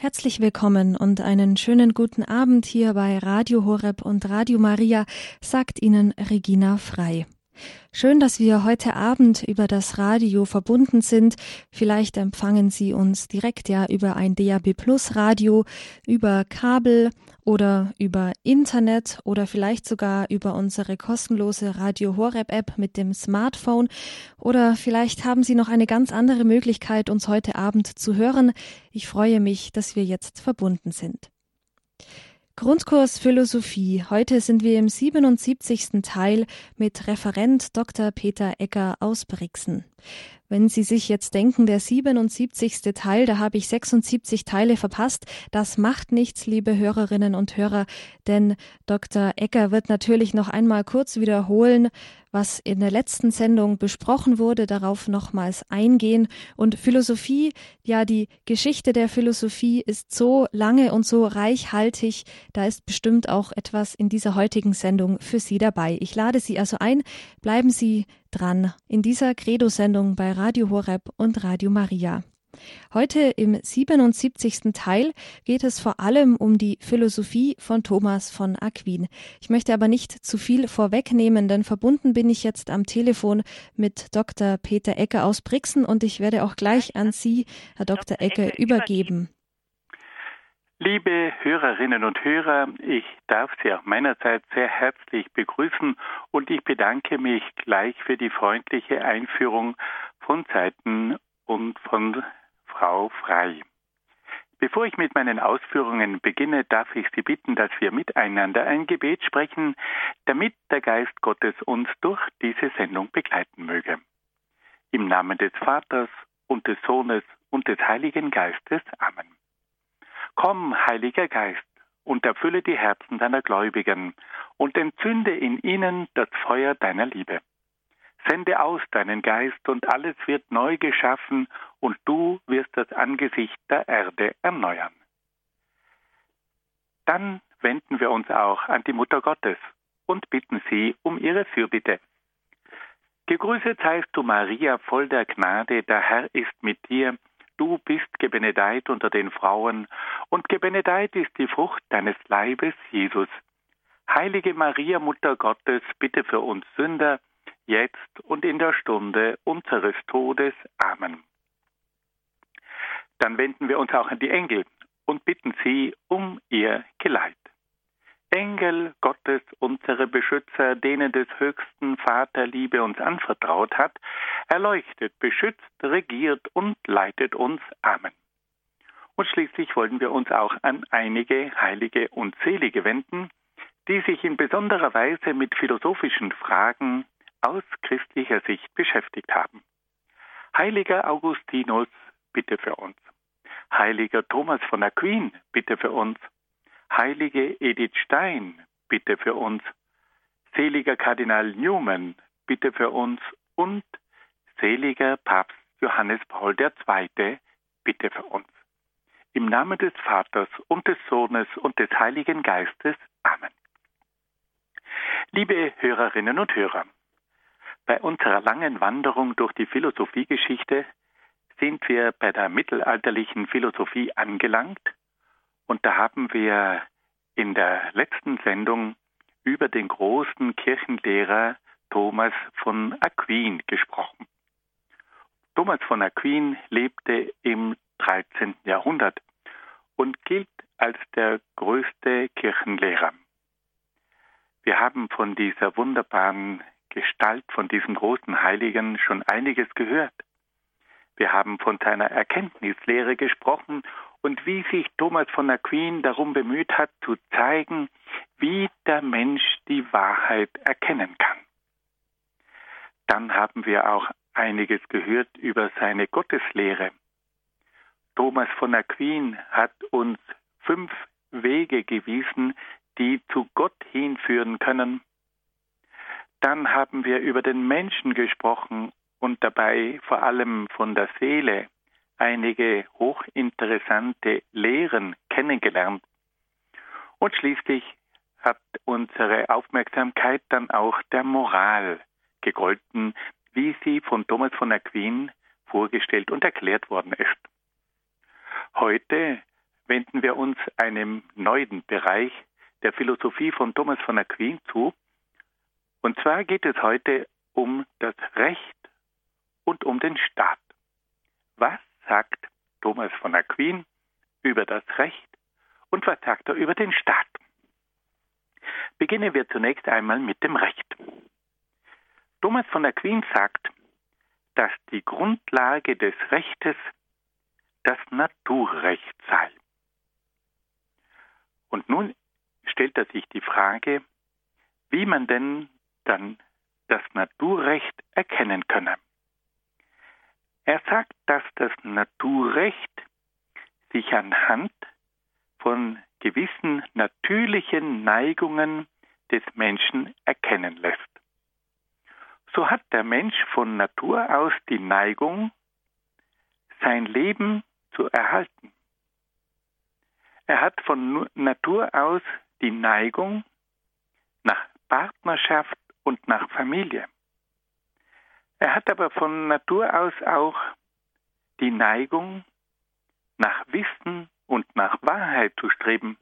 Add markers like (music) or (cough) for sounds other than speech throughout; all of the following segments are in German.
Herzlich willkommen und einen schönen guten Abend hier bei Radio Horeb und Radio Maria, sagt Ihnen Regina Frei. Schön, dass wir heute Abend über das Radio verbunden sind. Vielleicht empfangen Sie uns direkt ja über ein DAB Plus Radio, über Kabel oder über Internet oder vielleicht sogar über unsere kostenlose Radio Horeb App mit dem Smartphone oder vielleicht haben Sie noch eine ganz andere Möglichkeit, uns heute Abend zu hören. Ich freue mich, dass wir jetzt verbunden sind. Grundkurs Philosophie. Heute sind wir im 77. Teil mit Referent Dr. Peter Ecker aus Brixen. Wenn Sie sich jetzt denken, der 77. Teil, da habe ich 76 Teile verpasst, das macht nichts, liebe Hörerinnen und Hörer, denn Dr. Ecker wird natürlich noch einmal kurz wiederholen, was in der letzten Sendung besprochen wurde, darauf nochmals eingehen. Und Philosophie, ja, die Geschichte der Philosophie ist so lange und so reichhaltig, da ist bestimmt auch etwas in dieser heutigen Sendung für Sie dabei. Ich lade Sie also ein, bleiben Sie dran in dieser Credo-Sendung bei Radio Horeb und Radio Maria. Heute im 77. Teil geht es vor allem um die Philosophie von Thomas von Aquin. Ich möchte aber nicht zu viel vorwegnehmen, denn verbunden bin ich jetzt am Telefon mit Dr. Peter Ecke aus Brixen und ich werde auch gleich an Sie, Herr Dr. Ecke, übergeben. Liebe Hörerinnen und Hörer, ich darf Sie auch meinerseits sehr herzlich begrüßen und ich bedanke mich gleich für die freundliche Einführung von Seiten und von Frau Frei. Bevor ich mit meinen Ausführungen beginne, darf ich Sie bitten, dass wir miteinander ein Gebet sprechen, damit der Geist Gottes uns durch diese Sendung begleiten möge. Im Namen des Vaters und des Sohnes und des Heiligen Geistes. Amen. Komm, Heiliger Geist, und erfülle die Herzen deiner Gläubigen und entzünde in ihnen das Feuer deiner Liebe. Sende aus deinen Geist und alles wird neu geschaffen und du wirst das Angesicht der Erde erneuern. Dann wenden wir uns auch an die Mutter Gottes und bitten sie um ihre Fürbitte. Gegrüßet seist du, Maria, voll der Gnade, der Herr ist mit dir. Du bist gebenedeit unter den Frauen, und gebenedeit ist die Frucht deines Leibes, Jesus. Heilige Maria, Mutter Gottes, bitte für uns Sünder, jetzt und in der Stunde unseres Todes. Amen. Dann wenden wir uns auch an die Engel und bitten sie um ihr Geleit. Engel Gottes, unsere Beschützer, denen des höchsten Vater Liebe uns anvertraut hat, erleuchtet, beschützt, regiert und leitet uns. Amen. Und schließlich wollen wir uns auch an einige Heilige und Selige wenden, die sich in besonderer Weise mit philosophischen Fragen aus christlicher Sicht beschäftigt haben. Heiliger Augustinus, bitte für uns. Heiliger Thomas von Aquin, bitte für uns. Heilige Edith Stein, bitte für uns. Seliger Kardinal Newman, bitte für uns. Und seliger Papst Johannes Paul II, bitte für uns. Im Namen des Vaters und des Sohnes und des Heiligen Geistes. Amen. Liebe Hörerinnen und Hörer, bei unserer langen Wanderung durch die Philosophiegeschichte sind wir bei der mittelalterlichen Philosophie angelangt und da haben wir in der letzten Sendung über den großen Kirchenlehrer Thomas von Aquin gesprochen. Thomas von Aquin lebte im 13. Jahrhundert und gilt als der größte Kirchenlehrer. Wir haben von dieser wunderbaren Gestalt von diesem großen Heiligen schon einiges gehört. Wir haben von seiner Erkenntnislehre gesprochen und wie sich Thomas von Aquin darum bemüht hat, zu zeigen, wie der Mensch die Wahrheit erkennen kann. Dann haben wir auch einiges gehört über seine Gotteslehre. Thomas von Aquin hat uns fünf Wege gewiesen, die zu Gott hinführen können. Dann haben wir über den Menschen gesprochen und dabei vor allem von der Seele einige hochinteressante Lehren kennengelernt. Und schließlich hat unsere Aufmerksamkeit dann auch der Moral gegolten, wie sie von Thomas von Aquin vorgestellt und erklärt worden ist. Heute wenden wir uns einem neuen Bereich der Philosophie von Thomas von Aquin zu. Und zwar geht es heute um das Recht und um den Staat. Was sagt Thomas von Aquin über das Recht und was sagt er über den Staat? Beginnen wir zunächst einmal mit dem Recht. Thomas von Aquin sagt, dass die Grundlage des Rechtes das Naturrecht sei. Und nun stellt er sich die Frage, wie man denn dann das Naturrecht erkennen könne. Er sagt, dass das Naturrecht sich anhand von gewissen natürlichen Neigungen des Menschen erkennen lässt. So hat der Mensch von Natur aus die Neigung, sein Leben zu erhalten. Er hat von Natur aus die Neigung nach Partnerschaft und nach Familie. Er hat aber von Natur aus auch die Neigung nach Wissen und nach Wahrheit zu streben.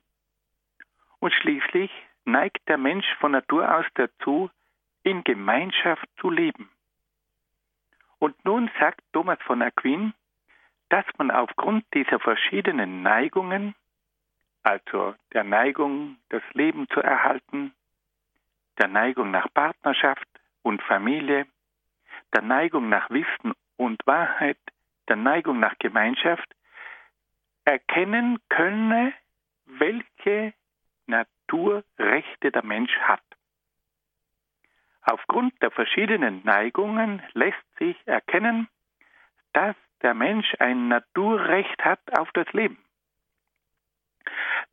Und schließlich neigt der Mensch von Natur aus dazu, in Gemeinschaft zu leben. Und nun sagt Thomas von Aquin, dass man aufgrund dieser verschiedenen Neigungen, also der Neigung, das Leben zu erhalten, der Neigung nach Partnerschaft und Familie, der Neigung nach Wissen und Wahrheit, der Neigung nach Gemeinschaft, erkennen könne, welche Naturrechte der Mensch hat. Aufgrund der verschiedenen Neigungen lässt sich erkennen, dass der Mensch ein Naturrecht hat auf das Leben.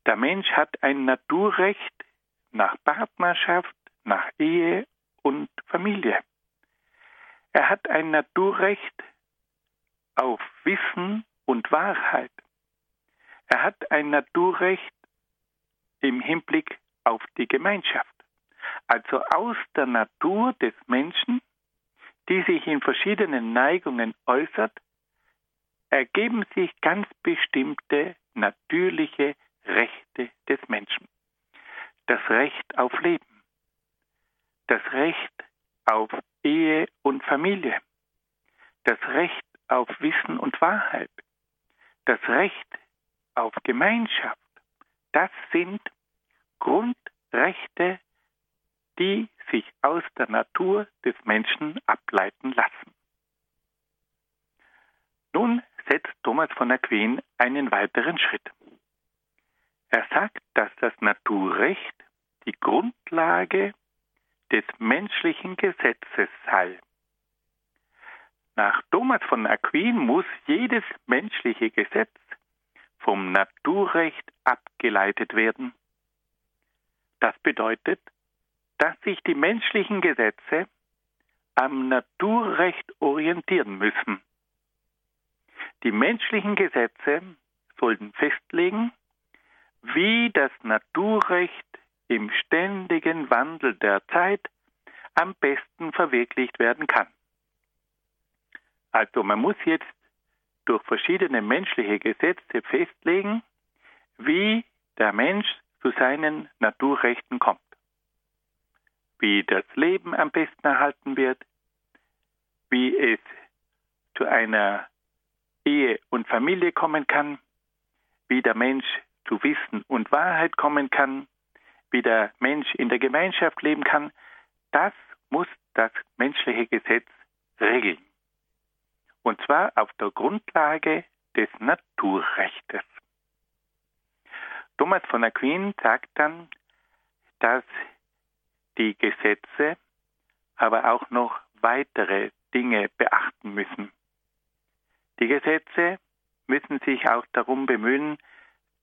Der Mensch hat ein Naturrecht nach Partnerschaft, nach Ehe und Familie. Er hat ein Naturrecht auf Wissen und Wahrheit. Er hat ein Naturrecht im Hinblick auf die Gemeinschaft. Also aus der Natur des Menschen, die sich in verschiedenen Neigungen äußert, ergeben sich ganz bestimmte natürliche Rechte des Menschen. Das Recht auf Leben, das Recht auf Ehe und Familie, das Recht auf Wissen und Wahrheit, das Recht auf Gemeinschaft, das sind Grundrechte, die sich aus der Natur des Menschen ableiten lassen. Nun setzt Thomas von Aquin einen weiteren Schritt. Er sagt, dass das Naturrecht die Grundlage des menschlichen Gesetzes sei. Nach Thomas von Aquin muss jedes menschliche Gesetz vom Naturrecht abgeleitet werden. Das bedeutet, dass sich die menschlichen Gesetze am Naturrecht orientieren müssen. Die menschlichen Gesetze sollten festlegen, wie das Naturrecht im ständigen Wandel der Zeit am besten verwirklicht werden kann. Also man muss jetzt durch verschiedene menschliche Gesetze festlegen, wie der Mensch zu seinen Naturrechten kommt, wie das Leben am besten erhalten wird, wie es zu einer Ehe und Familie kommen kann, wie der Mensch zu Wissen und Wahrheit kommen kann, wie der Mensch in der Gemeinschaft leben kann, das muss das menschliche Gesetz regeln. Und zwar auf der Grundlage des Naturrechtes. Thomas von Aquin sagt dann, dass die Gesetze aber auch noch weitere Dinge beachten müssen. Die Gesetze müssen sich auch darum bemühen,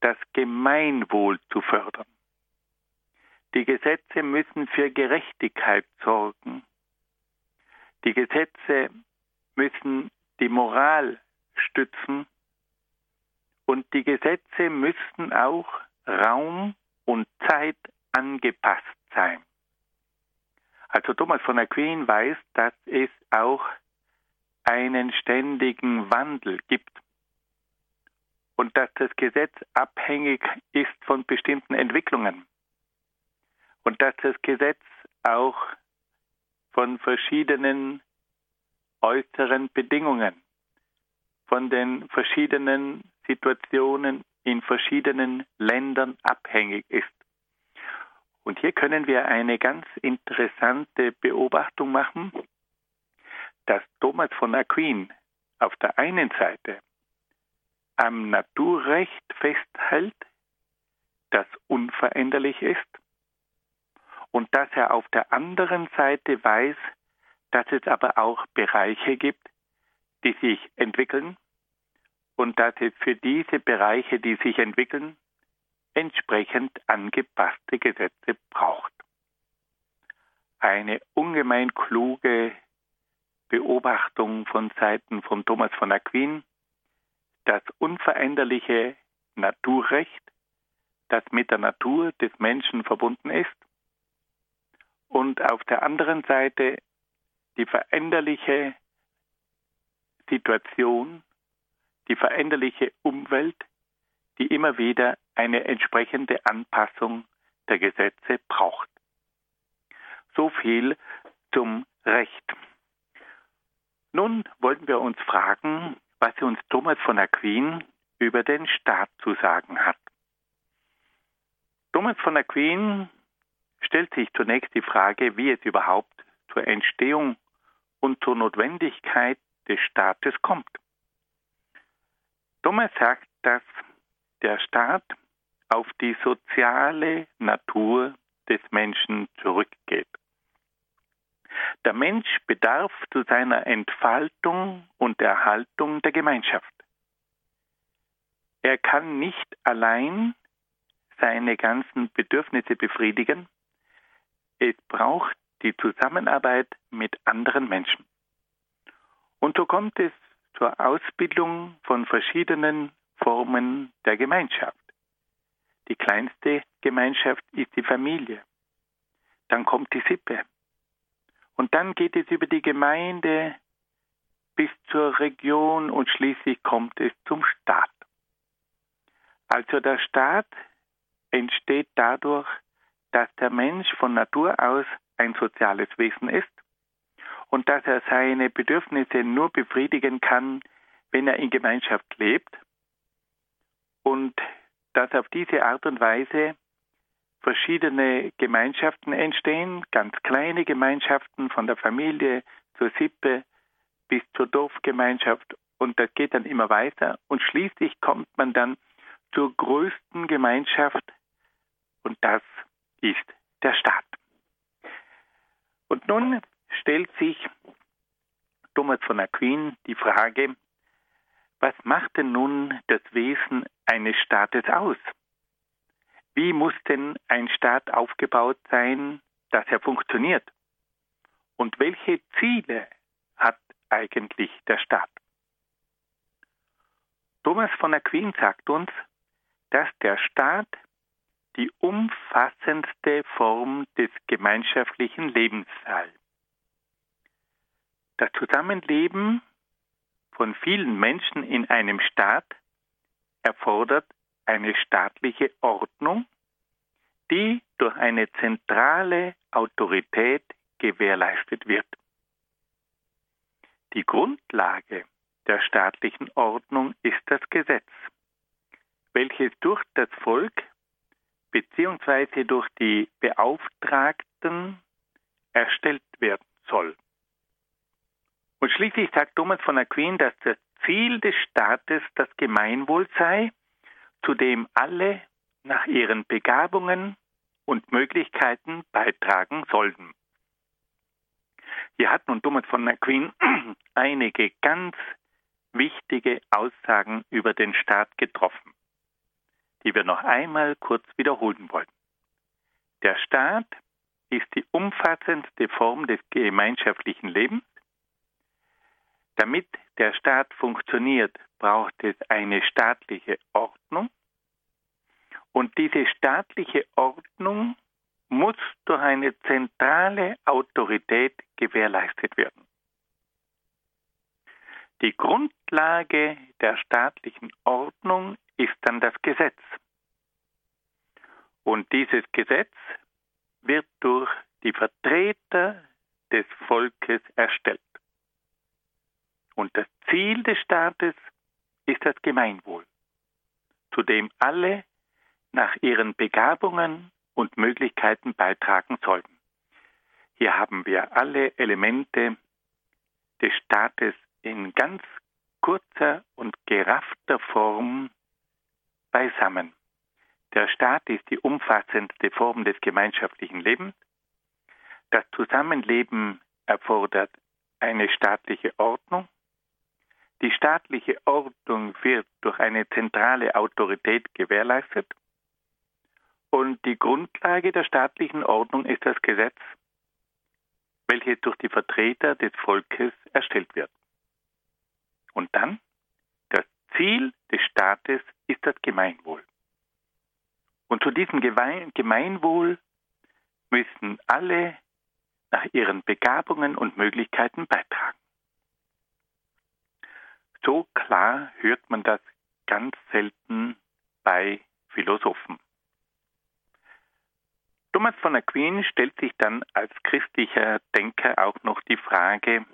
das Gemeinwohl zu fördern. Die Gesetze müssen für Gerechtigkeit sorgen. Die Gesetze müssen die Moral stützen und die Gesetze müssen auch Raum und Zeit angepasst sein. Also Thomas von Aquin weiß, dass es auch einen ständigen Wandel gibt. und dass das Gesetz abhängig ist von bestimmten Entwicklungen und dass das Gesetz auch von verschiedenen äußeren Bedingungen, von den verschiedenen Situationen in verschiedenen Ländern abhängig ist. Und hier können wir eine ganz interessante Beobachtung machen, dass Thomas von Aquin auf der einen Seite am Naturrecht festhält, das unveränderlich ist, und dass er auf der anderen Seite weiß, dass es aber auch Bereiche gibt, die sich entwickeln und dass es für diese Bereiche, die sich entwickeln, entsprechend angepasste Gesetze braucht. Eine ungemein kluge Beobachtung von Seiten von Thomas von Aquin, das unveränderliche Naturrecht, das mit der Natur des Menschen verbunden ist, und auf der anderen Seite die veränderliche Situation, die veränderliche Umwelt, die immer wieder eine entsprechende Anpassung der Gesetze braucht. So viel zum Recht. Nun wollten wir uns fragen, was uns Thomas von Aquin über den Staat zu sagen hat. Thomas von Aquin stellt sich zunächst die Frage, wie es überhaupt zur Entstehung und zur Notwendigkeit des Staates kommt. Thomas sagt, dass der Staat auf die soziale Natur des Menschen zurückgeht. Der Mensch bedarf zu seiner Entfaltung und Erhaltung der Gemeinschaft. Er kann nicht allein seine ganzen Bedürfnisse befriedigen. Es braucht die Zusammenarbeit mit anderen Menschen. Und so kommt es zur Ausbildung von verschiedenen Formen der Gemeinschaft. Die kleinste Gemeinschaft ist die Familie. Dann kommt die Sippe. Und dann geht es über die Gemeinde bis zur Region und schließlich kommt es zum Staat. Also der Staat entsteht dadurch, dass der Mensch von Natur aus ein soziales Wesen ist und dass er seine Bedürfnisse nur befriedigen kann, wenn er in Gemeinschaft lebt und dass auf diese Art und Weise verschiedene Gemeinschaften entstehen, ganz kleine Gemeinschaften von der Familie zur Sippe bis zur Dorfgemeinschaft und das geht dann immer weiter und schließlich kommt man dann zur größten Gemeinschaft und das ist der Staat. Und nun stellt sich Thomas von Aquin die Frage, was macht denn nun das Wesen eines Staates aus? Wie muss denn ein Staat aufgebaut sein, dass er funktioniert? Und welche Ziele hat eigentlich der Staat? Thomas von Aquin sagt uns, dass der Staat die umfassendste Form des gemeinschaftlichen Lebens sei. Das Zusammenleben von vielen Menschen in einem Staat erfordert eine staatliche Ordnung, die durch eine zentrale Autorität gewährleistet wird. Die Grundlage der staatlichen Ordnung ist das Gesetz, welches durch das Volk bzw. durch die Beauftragten erstellt werden soll. Und schließlich sagt Thomas von Aquin, dass das Ziel des Staates das Gemeinwohl sei zu dem alle nach ihren Begabungen und Möglichkeiten beitragen sollten. Hier hat nun Thomas von Aquin (clears throat) einige ganz wichtige Aussagen über den Staat getroffen, die wir noch einmal kurz wiederholen wollen. Der Staat ist die umfassendste Form des gemeinschaftlichen Lebens. Damit der Staat funktioniert, braucht es eine staatliche Ordnung. Und diese staatliche Ordnung muss durch eine zentrale Autorität gewährleistet werden. Die Grundlage der staatlichen Ordnung ist dann das Gesetz. Und dieses Gesetz wird durch die Vertreter des Volkes erstellt. Und das Ziel des Staates ist das Gemeinwohl, zu dem alle nach ihren Begabungen und Möglichkeiten beitragen sollten. Hier haben wir alle Elemente des Staates in ganz kurzer und geraffter Form beisammen. Der Staat ist die umfassendste Form des gemeinschaftlichen Lebens. Das Zusammenleben erfordert eine staatliche Ordnung. Die staatliche Ordnung wird durch eine zentrale Autorität gewährleistet. Und die Grundlage der staatlichen Ordnung ist das Gesetz, welches durch die Vertreter des Volkes erstellt wird. Und dann, Ziel des Staates ist das Gemeinwohl. Und zu diesem Gemeinwohl müssen alle nach ihren Begabungen und Möglichkeiten beitragen. So klar hört man das ganz selten bei Philosophen. Thomas von Aquin stellt sich dann als christlicher Denker auch noch die Frage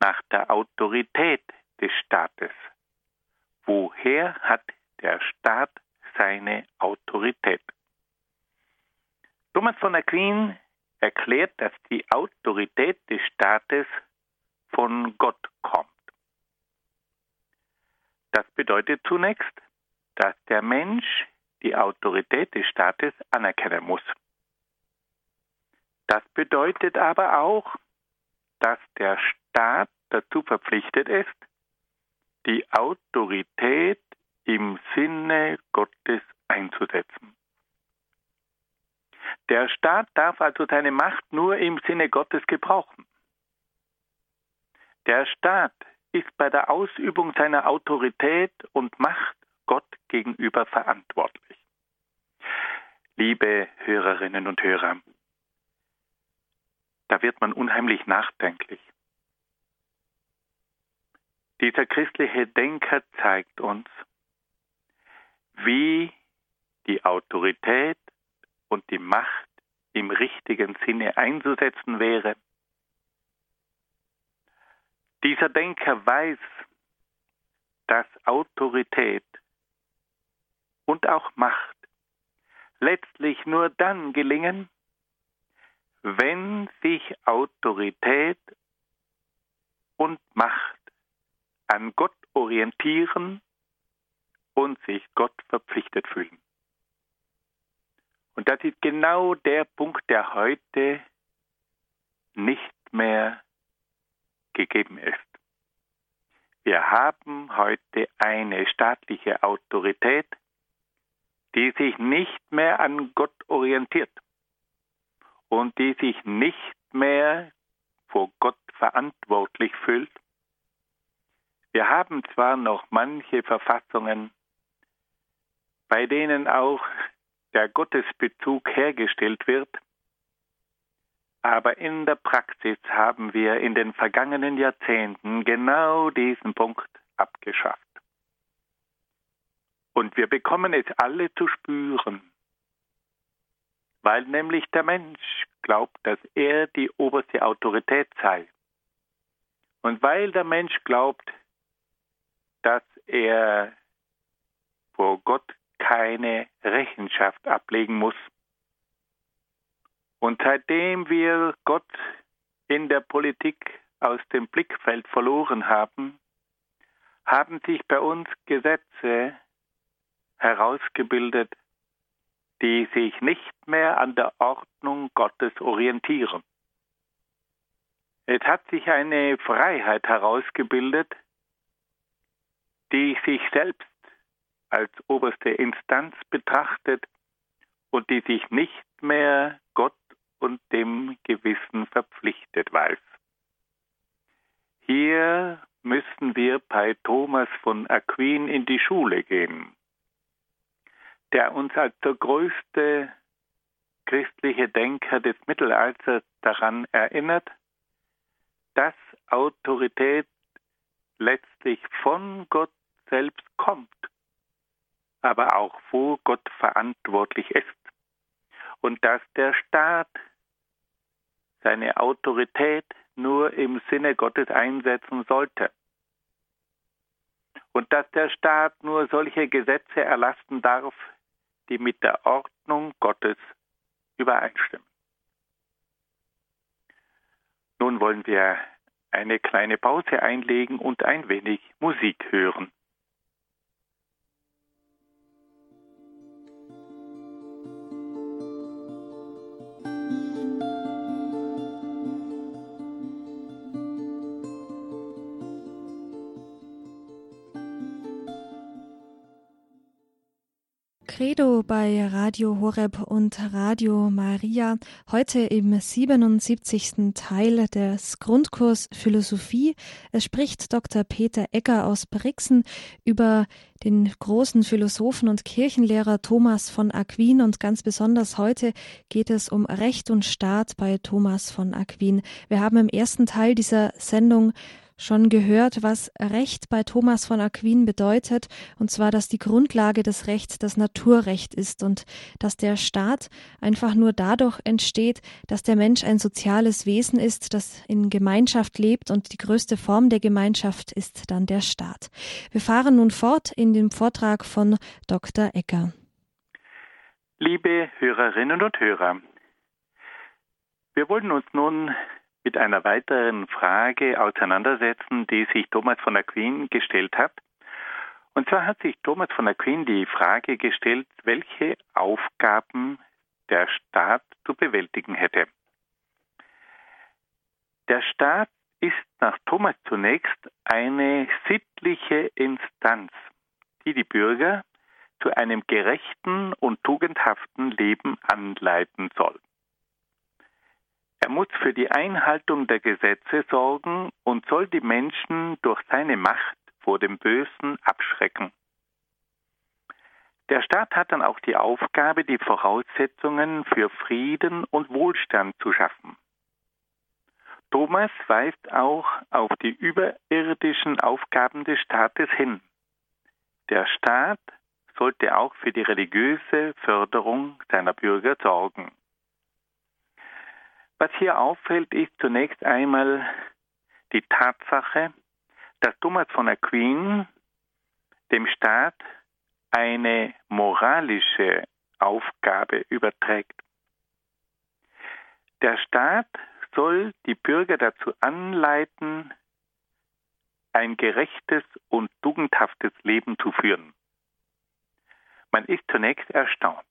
nach der Autorität des Staates. Woher hat der Staat seine Autorität? Thomas von Aquin erklärt, dass die Autorität des Staates von Gott kommt. Das bedeutet zunächst, dass der Mensch die Autorität des Staates anerkennen muss. Das bedeutet aber auch, dass der Staat dazu verpflichtet ist, die Autorität im Sinne Gottes einzusetzen. Der Staat darf also seine Macht nur im Sinne Gottes gebrauchen. Der Staat ist bei der Ausübung seiner Autorität und Macht Gott gegenüber verantwortlich. Liebe Hörerinnen und Hörer, da wird man unheimlich nachdenklich. Dieser christliche Denker zeigt uns, wie die Autorität und die Macht im richtigen Sinne einzusetzen wäre. Dieser Denker weiß, dass Autorität und auch Macht letztlich nur dann gelingen, wenn sich Autorität und Macht an Gott orientieren und sich Gott verpflichtet fühlen. Und das ist genau der Punkt, der heute nicht mehr gegeben ist. Wir haben heute eine staatliche Autorität, die sich nicht mehr an Gott orientiert und die sich nicht mehr vor Gott verantwortlich fühlt. Wir haben zwar noch manche Verfassungen, bei denen auch der Gottesbezug hergestellt wird, aber in der Praxis haben wir in den vergangenen Jahrzehnten genau diesen Punkt abgeschafft. Und wir bekommen es alle zu spüren, weil nämlich der Mensch glaubt, dass er die oberste Autorität sei. Und weil der Mensch glaubt, dass er vor Gott keine Rechenschaft ablegen muss. Und seitdem wir Gott in der Politik aus dem Blickfeld verloren haben, haben sich bei uns Gesetze herausgebildet, die sich nicht mehr an der Ordnung Gottes orientieren. Es hat sich eine Freiheit herausgebildet, die sich selbst als oberste Instanz betrachtet und die sich nicht mehr Gott und dem Gewissen verpflichtet weiß. Hier müssen wir bei Thomas von Aquin in die Schule gehen der uns als der größte christliche Denker des Mittelalters daran erinnert, dass Autorität letztlich von Gott selbst kommt aber auch wo Gott verantwortlich ist. Und dass der Staat seine Autorität nur im Sinne Gottes einsetzen sollte. Und dass der Staat nur solche Gesetze erlassen darf, die mit der Ordnung Gottes übereinstimmen. Nun wollen wir eine kleine Pause einlegen und ein wenig Musik hören. Credo bei Radio Horeb und Radio Maria. Heute im 77. Teil des Grundkurs Philosophie. Es spricht Dr. Peter Egger aus Brixen über den großen Philosophen und Kirchenlehrer Thomas von Aquin und ganz besonders heute geht es um Recht und Staat bei Thomas von Aquin. Wir haben im ersten Teil dieser Sendung schon gehört, was Recht bei Thomas von Aquin bedeutet, und zwar, dass die Grundlage des Rechts das Naturrecht ist und dass der Staat einfach nur dadurch entsteht, dass der Mensch ein soziales Wesen ist, das in Gemeinschaft lebt und die größte Form der Gemeinschaft ist dann der Staat. Wir fahren nun fort in dem Vortrag von Dr. Ecker. Liebe Hörerinnen und Hörer, wir wollen uns nun mit einer weiteren Frage auseinandersetzen, die sich Thomas von Aquin gestellt hat. Und zwar hat sich Thomas von Aquin die Frage gestellt, welche Aufgaben der Staat zu bewältigen hätte. Der Staat ist nach Thomas zunächst eine sittliche Instanz, die die Bürger zu einem gerechten und tugendhaften Leben anleiten soll. Er muss für die Einhaltung der Gesetze sorgen und soll die Menschen durch seine Macht vor dem Bösen abschrecken. Der Staat hat dann auch die Aufgabe, die Voraussetzungen für Frieden und Wohlstand zu schaffen. Thomas weist auch auf die überirdischen Aufgaben des Staates hin. Der Staat sollte auch für die religiöse Förderung seiner Bürger sorgen. Was hier auffällt, ist zunächst einmal die Tatsache, dass Thomas von Aquin dem Staat eine moralische Aufgabe überträgt. Der Staat soll die Bürger dazu anleiten, ein gerechtes und tugendhaftes Leben zu führen. Man ist zunächst erstaunt.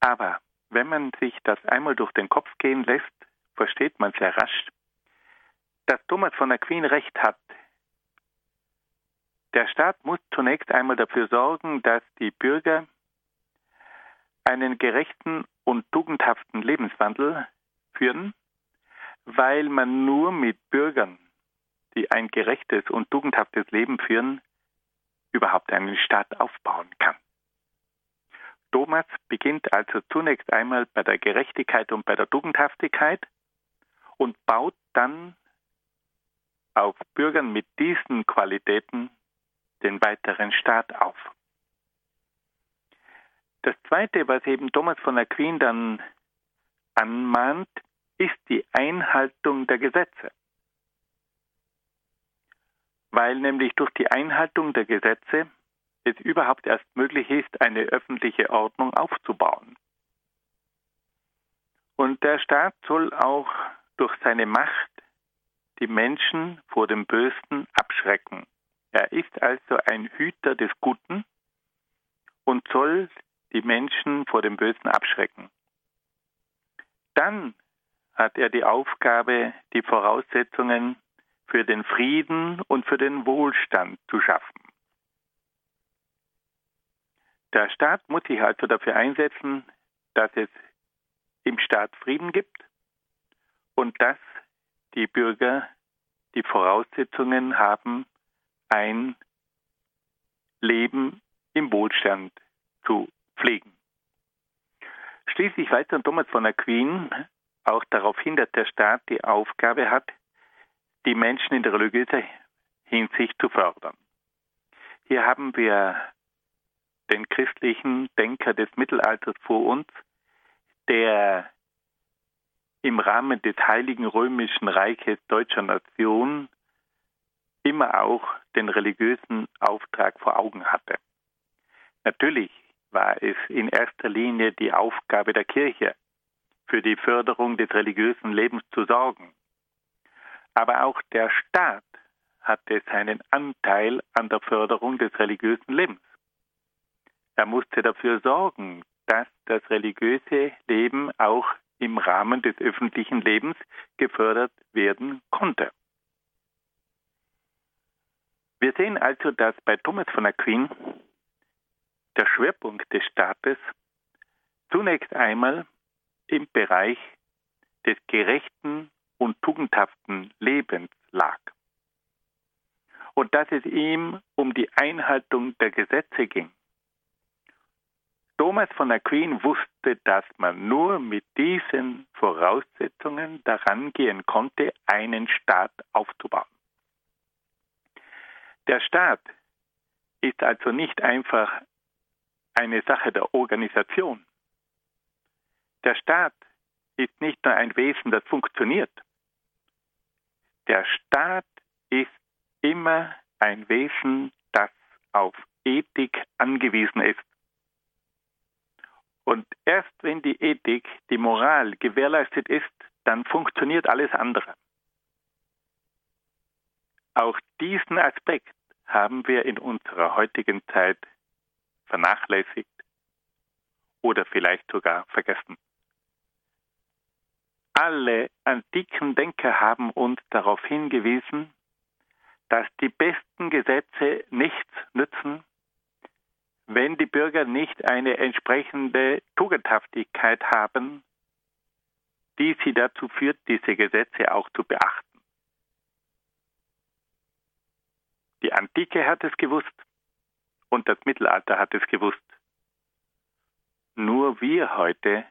Aber wenn man sich das einmal durch den Kopf gehen lässt, versteht man sehr rasch, dass Thomas von Aquin recht hat. Der Staat muss zunächst einmal dafür sorgen, dass die Bürger einen gerechten und tugendhaften Lebenswandel führen, weil man nur mit Bürgern, die ein gerechtes und tugendhaftes Leben führen, überhaupt einen Staat aufbauen kann. Thomas beginnt also zunächst einmal bei der Gerechtigkeit und bei der Tugendhaftigkeit und baut dann auf Bürgern mit diesen Qualitäten den weiteren Staat auf. Das Zweite, was eben Thomas von Aquin dann anmahnt, ist die Einhaltung der Gesetze. Weil nämlich durch die Einhaltung der Gesetze es überhaupt erst möglich ist, eine öffentliche Ordnung aufzubauen. Und der Staat soll auch durch seine Macht die Menschen vor dem Bösen abschrecken. Er ist also ein Hüter des Guten und soll die Menschen vor dem Bösen abschrecken. Dann hat er die Aufgabe, die Voraussetzungen für den Frieden und für den Wohlstand zu schaffen. Der Staat muss sich also dafür einsetzen, dass es im Staat Frieden gibt und dass die Bürger die Voraussetzungen haben, ein Leben im Wohlstand zu pflegen. Schließlich weist dann Thomas von Aquin auch darauf hin, dass der Staat die Aufgabe hat, die Menschen in der religiösen Hinsicht zu fördern. Hier haben wir den christlichen Denker des Mittelalters vor uns, der im Rahmen des Heiligen Römischen Reiches deutscher Nation immer auch den religiösen Auftrag vor Augen hatte. Natürlich war es in erster Linie die Aufgabe der Kirche, für die Förderung des religiösen Lebens zu sorgen. Aber auch der Staat hatte seinen Anteil an der Förderung des religiösen Lebens. Er musste dafür sorgen, dass das religiöse Leben auch im Rahmen des öffentlichen Lebens gefördert werden konnte. Wir sehen also, dass bei Thomas von Aquin der Schwerpunkt des Staates zunächst einmal im Bereich des gerechten und tugendhaften Lebens lag. Und dass es ihm um die Einhaltung der Gesetze ging. Thomas von Aquin wusste, dass man nur mit diesen Voraussetzungen daran gehen konnte, einen Staat aufzubauen. Der Staat ist also nicht einfach eine Sache der Organisation. Der Staat ist nicht nur ein Wesen, das funktioniert. Der Staat ist immer ein Wesen, das auf Ethik angewiesen ist. Und erst wenn die Ethik, die Moral gewährleistet ist, dann funktioniert alles andere. Auch diesen Aspekt haben wir in unserer heutigen Zeit vernachlässigt oder vielleicht sogar vergessen. Alle antiken Denker haben uns darauf hingewiesen, dass die besten Gesetze nichts nützen, wenn die Bürger nicht eine entsprechende Tugendhaftigkeit haben, die sie dazu führt, diese Gesetze auch zu beachten. Die Antike hat es gewusst und das Mittelalter hat es gewusst. Nur wir heute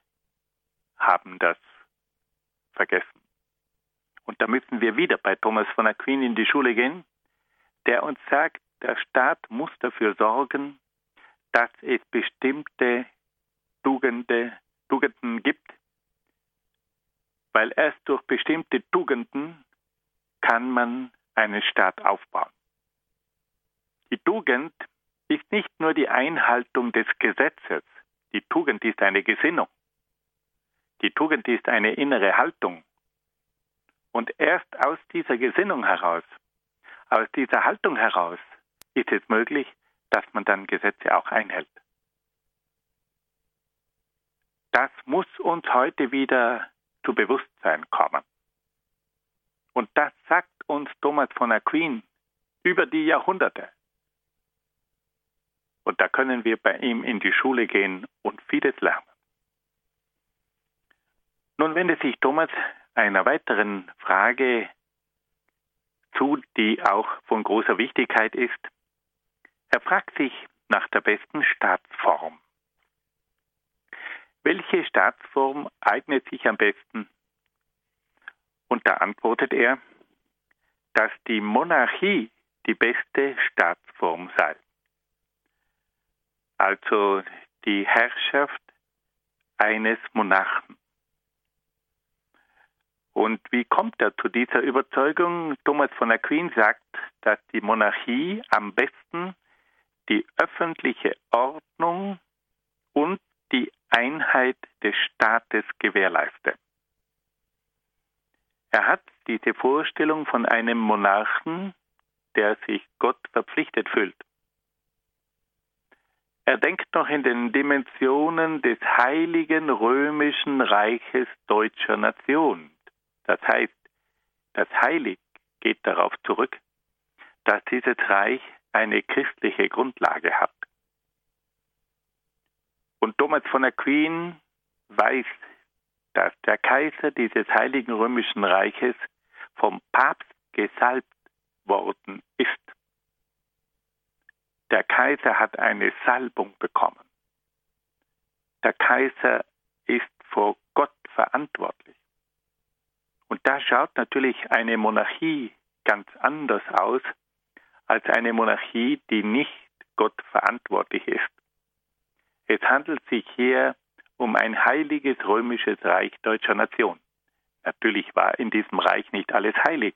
haben das vergessen. Und da müssen wir wieder bei Thomas von Aquin in die Schule gehen, der uns sagt, der Staat muss dafür sorgen, dass es bestimmte Tugende, Tugenden gibt, weil erst durch bestimmte Tugenden kann man einen Staat aufbauen. Die Tugend ist nicht nur die Einhaltung des Gesetzes, die Tugend ist eine Gesinnung. Die Tugend ist eine innere Haltung. Und erst aus dieser Gesinnung heraus, aus dieser Haltung heraus ist es möglich, dass man dann Gesetze auch einhält. Das muss uns heute wieder zu Bewusstsein kommen. Und das sagt uns Thomas von Aquin über die Jahrhunderte. Und da können wir bei ihm in die Schule gehen und vieles lernen. Nun wendet sich Thomas einer weiteren Frage zu, die auch von großer Wichtigkeit ist. Er fragt sich nach der besten Staatsform. Welche Staatsform eignet sich am besten? Und da antwortet er, dass die Monarchie die beste Staatsform sei. Also die Herrschaft eines Monarchen. Und wie kommt er zu dieser Überzeugung? Thomas von Aquin sagt, dass die Monarchie am besten die öffentliche Ordnung und die Einheit des Staates gewährleiste. Er hat diese Vorstellung von einem Monarchen, der sich Gott verpflichtet fühlt. Er denkt noch in den Dimensionen des heiligen römischen Reiches deutscher Nation. Das heißt, das Heilig geht darauf zurück, dass dieses Reich eine christliche Grundlage hat. Und Thomas von Aquin weiß, dass der Kaiser dieses heiligen römischen Reiches vom Papst gesalbt worden ist. Der Kaiser hat eine Salbung bekommen. Der Kaiser ist vor Gott verantwortlich. Und da schaut natürlich eine Monarchie ganz anders aus als eine Monarchie, die nicht Gott verantwortlich ist. Es handelt sich hier um ein heiliges römisches Reich deutscher Nation. Natürlich war in diesem Reich nicht alles heilig,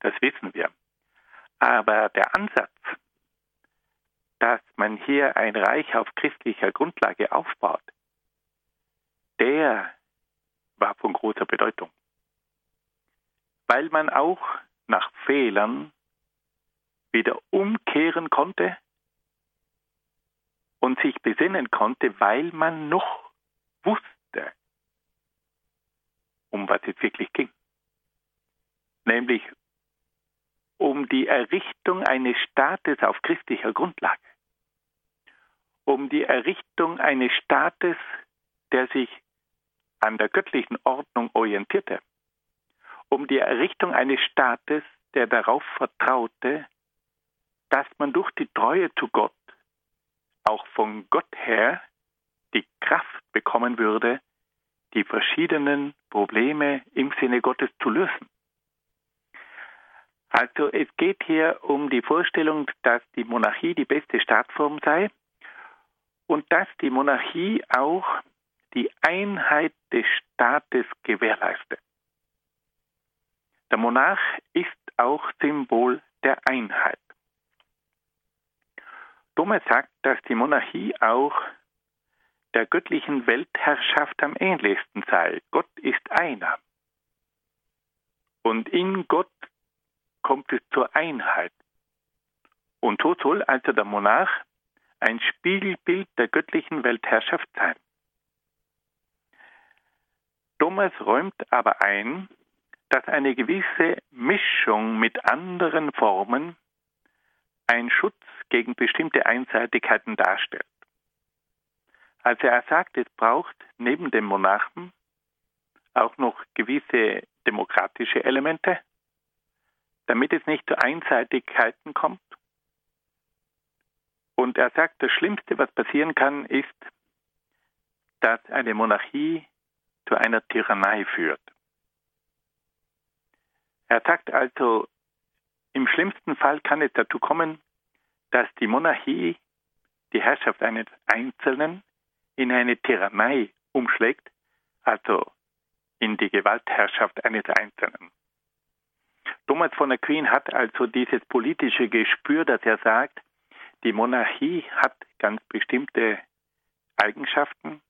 das wissen wir. Aber der Ansatz, dass man hier ein Reich auf christlicher Grundlage aufbaut, der war von großer Bedeutung. Weil man auch nach Fehlern wieder umkehren konnte und sich besinnen konnte, weil man noch wusste, um was es wirklich ging. Nämlich um die Errichtung eines Staates auf christlicher Grundlage, um die Errichtung eines Staates, der sich an der göttlichen Ordnung orientierte, um die Errichtung eines Staates, der darauf vertraute, dass man durch die Treue zu Gott auch von Gott her die Kraft bekommen würde, die verschiedenen Probleme im Sinne Gottes zu lösen. Also es geht hier um die Vorstellung, dass die Monarchie die beste Staatsform sei und dass die Monarchie auch die Einheit des Staates gewährleistet. Der Monarch ist auch Symbol der Einheit. Thomas sagt, dass die Monarchie auch der göttlichen Weltherrschaft am ähnlichsten sei. Gott ist einer. Und in Gott kommt es zur Einheit. Und so soll also der Monarch ein Spiegelbild der göttlichen Weltherrschaft sein. Thomas räumt aber ein, dass eine gewisse Mischung mit anderen Formen ein Schutz gegen bestimmte Einseitigkeiten darstellt. Also er sagt, es braucht neben dem Monarchen auch noch gewisse demokratische Elemente, damit es nicht zu Einseitigkeiten kommt. Und er sagt, das Schlimmste, was passieren kann, ist, dass eine Monarchie zu einer Tyrannei führt. Er sagt also, im schlimmsten Fall kann es dazu kommen, dass die Monarchie die Herrschaft eines Einzelnen in eine Tyrannei umschlägt, also in die Gewaltherrschaft eines Einzelnen. Thomas von Aquin hat also dieses politische Gespür, dass er sagt, die Monarchie hat ganz bestimmte Eigenschaften,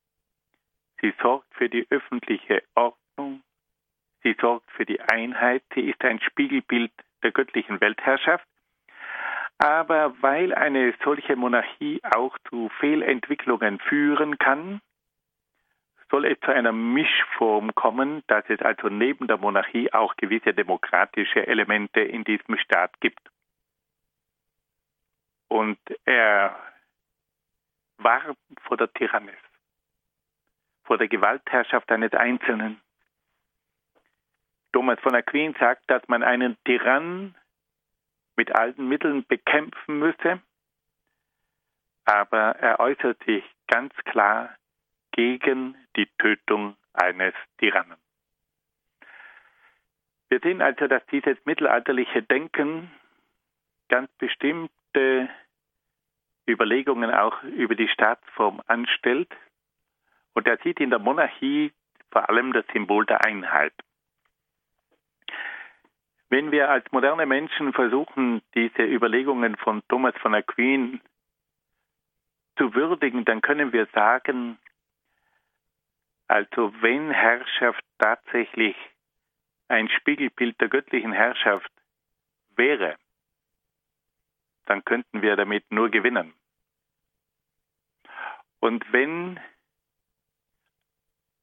Sie sorgt für die öffentliche Ordnung. Sie sorgt für die Einheit. Sie ist ein Spiegelbild der göttlichen Weltherrschaft. Aber weil eine solche Monarchie auch zu Fehlentwicklungen führen kann, soll es zu einer Mischform kommen, dass es also neben der Monarchie auch gewisse demokratische Elemente in diesem Staat gibt. Und er warnt vor der Tyrannis vor der Gewaltherrschaft eines Einzelnen. Thomas von Aquin sagt, dass man einen Tyrann mit allen Mitteln bekämpfen müsse, aber er äußert sich ganz klar gegen die Tötung eines Tyrannen. Wir sehen also, dass dieses mittelalterliche Denken ganz bestimmte Überlegungen auch über die Staatsform anstellt, und er sieht in der Monarchie vor allem das Symbol der Einheit. Wenn wir als moderne Menschen versuchen, diese Überlegungen von Thomas von Aquin zu würdigen, dann können wir sagen, also wenn Herrschaft tatsächlich ein Spiegelbild der göttlichen Herrschaft wäre, dann könnten wir damit nur gewinnen. Und wenn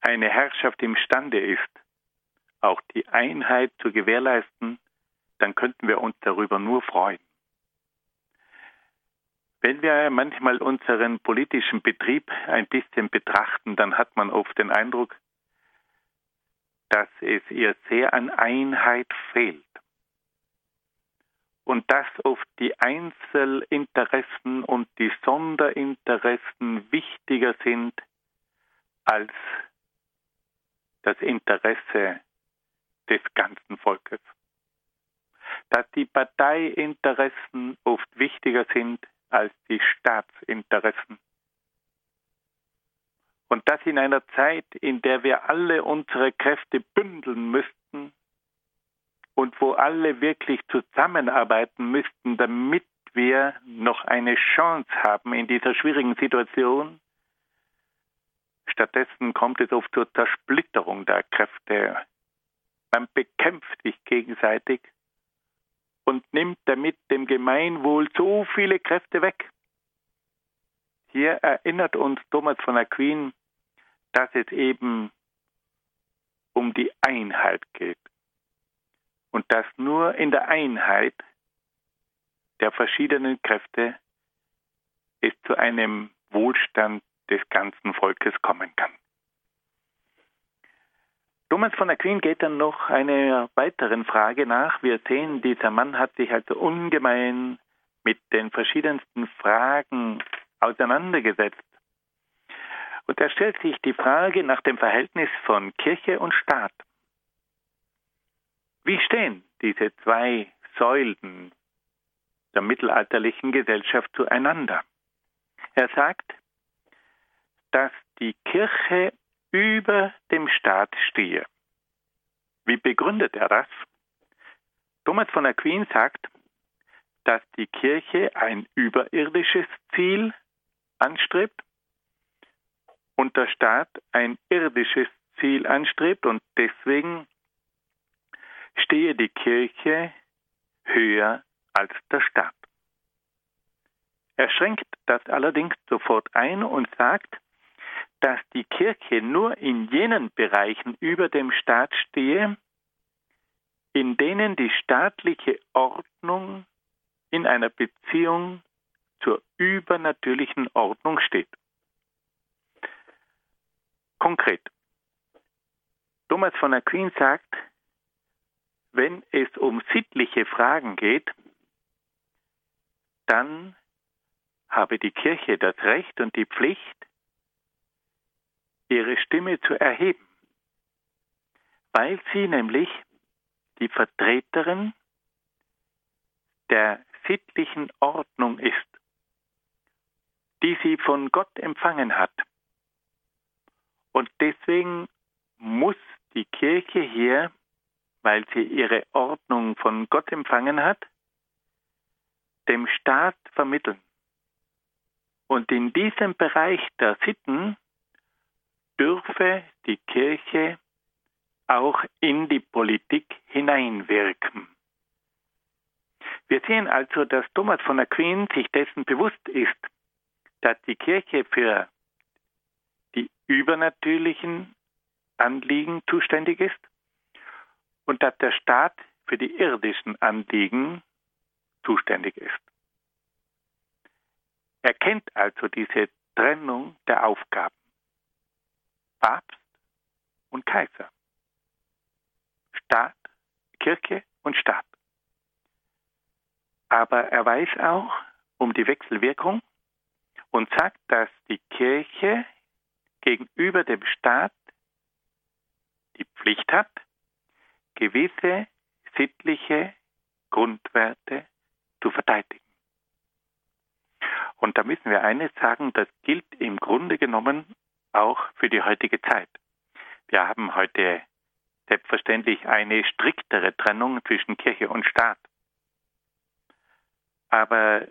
eine Herrschaft imstande ist, auch die Einheit zu gewährleisten, dann könnten wir uns darüber nur freuen. Wenn wir manchmal unseren politischen Betrieb ein bisschen betrachten, dann hat man oft den Eindruck, dass es ihr sehr an Einheit fehlt. Und dass oft die Einzelinteressen und die Sonderinteressen wichtiger sind als das Interesse des ganzen Volkes. Dass die Parteiinteressen oft wichtiger sind als die Staatsinteressen. Und das in einer Zeit, in der wir alle unsere Kräfte bündeln müssten und wo alle wirklich zusammenarbeiten müssten, damit wir noch eine Chance haben in dieser schwierigen Situation. Stattdessen kommt es oft zur Zersplitterung der Kräfte. Man bekämpft sich gegenseitig und nimmt damit dem Gemeinwohl so viele Kräfte weg. Hier erinnert uns Thomas von Aquin, dass es eben um die Einheit geht und dass nur in der Einheit der verschiedenen Kräfte es zu einem Wohlstand des ganzen Volkes kommen kann. Thomas von Aquin geht dann noch einer weiteren Frage nach. Wir sehen, dieser Mann hat sich also ungemein mit den verschiedensten Fragen auseinandergesetzt. Und er stellt sich die Frage nach dem Verhältnis von Kirche und Staat. Wie stehen diese zwei Säulen der mittelalterlichen Gesellschaft zueinander? Er sagt, dass die Kirche über dem Staat stehe. Wie begründet er das? Thomas von Aquin sagt, dass die Kirche ein überirdisches Ziel anstrebt und der Staat ein irdisches Ziel anstrebt und deswegen stehe die Kirche höher als der Staat. Er schränkt das allerdings sofort ein und sagt, dass die Kirche nur in jenen Bereichen über dem Staat stehe, in denen die staatliche Ordnung in einer Beziehung zur übernatürlichen Ordnung steht. Konkret. Thomas von Aquin sagt, wenn es um sittliche Fragen geht, dann habe die Kirche das Recht und die Pflicht, ihre Stimme zu erheben, weil sie nämlich die Vertreterin der sittlichen Ordnung ist die sie von Gott empfangen hat. Und deswegen muss die Kirche hier, weil sie ihre Ordnung von Gott empfangen hat, dem Staat vermitteln. Und in diesem Bereich der Sitten dürfe die Kirche auch in die Politik hineinwirken. Wir sehen also, dass Thomas von Aquin sich dessen bewusst ist, dass die Kirche für die übernatürlichen Anliegen zuständig ist und dass der Staat für die irdischen Anliegen zuständig ist. Er kennt also diese Trennung der Aufgaben. Papst und Kaiser. Staat, Kirche und Staat. Aber er weiß auch um die Wechselwirkung und sagt, dass die Kirche gegenüber dem Staat die Pflicht hat, gewisse sittliche Grundwerte zu verteidigen. Und da müssen wir eines sagen, das gilt im Grunde genommen auch für die heutige Zeit. Wir haben heute selbstverständlich eine striktere Trennung zwischen Kirche und Staat. Aber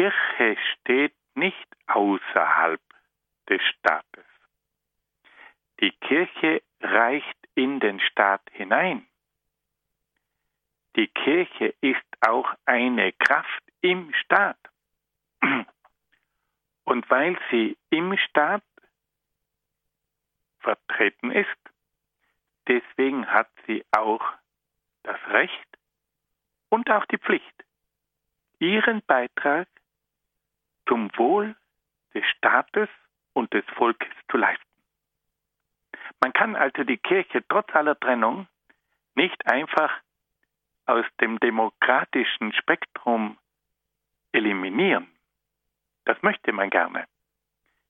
Kirche steht nicht außerhalb des Staates. Die Kirche reicht in den Staat hinein. Die Kirche ist auch eine Kraft im Staat. Und weil sie im Staat vertreten ist, deswegen hat sie auch das Recht und auch die Pflicht, ihren Beitrag zum Wohl des Staates und des Volkes zu leisten. Man kann also die Kirche trotz aller Trennung nicht einfach aus dem demokratischen Spektrum eliminieren. Das möchte man gerne.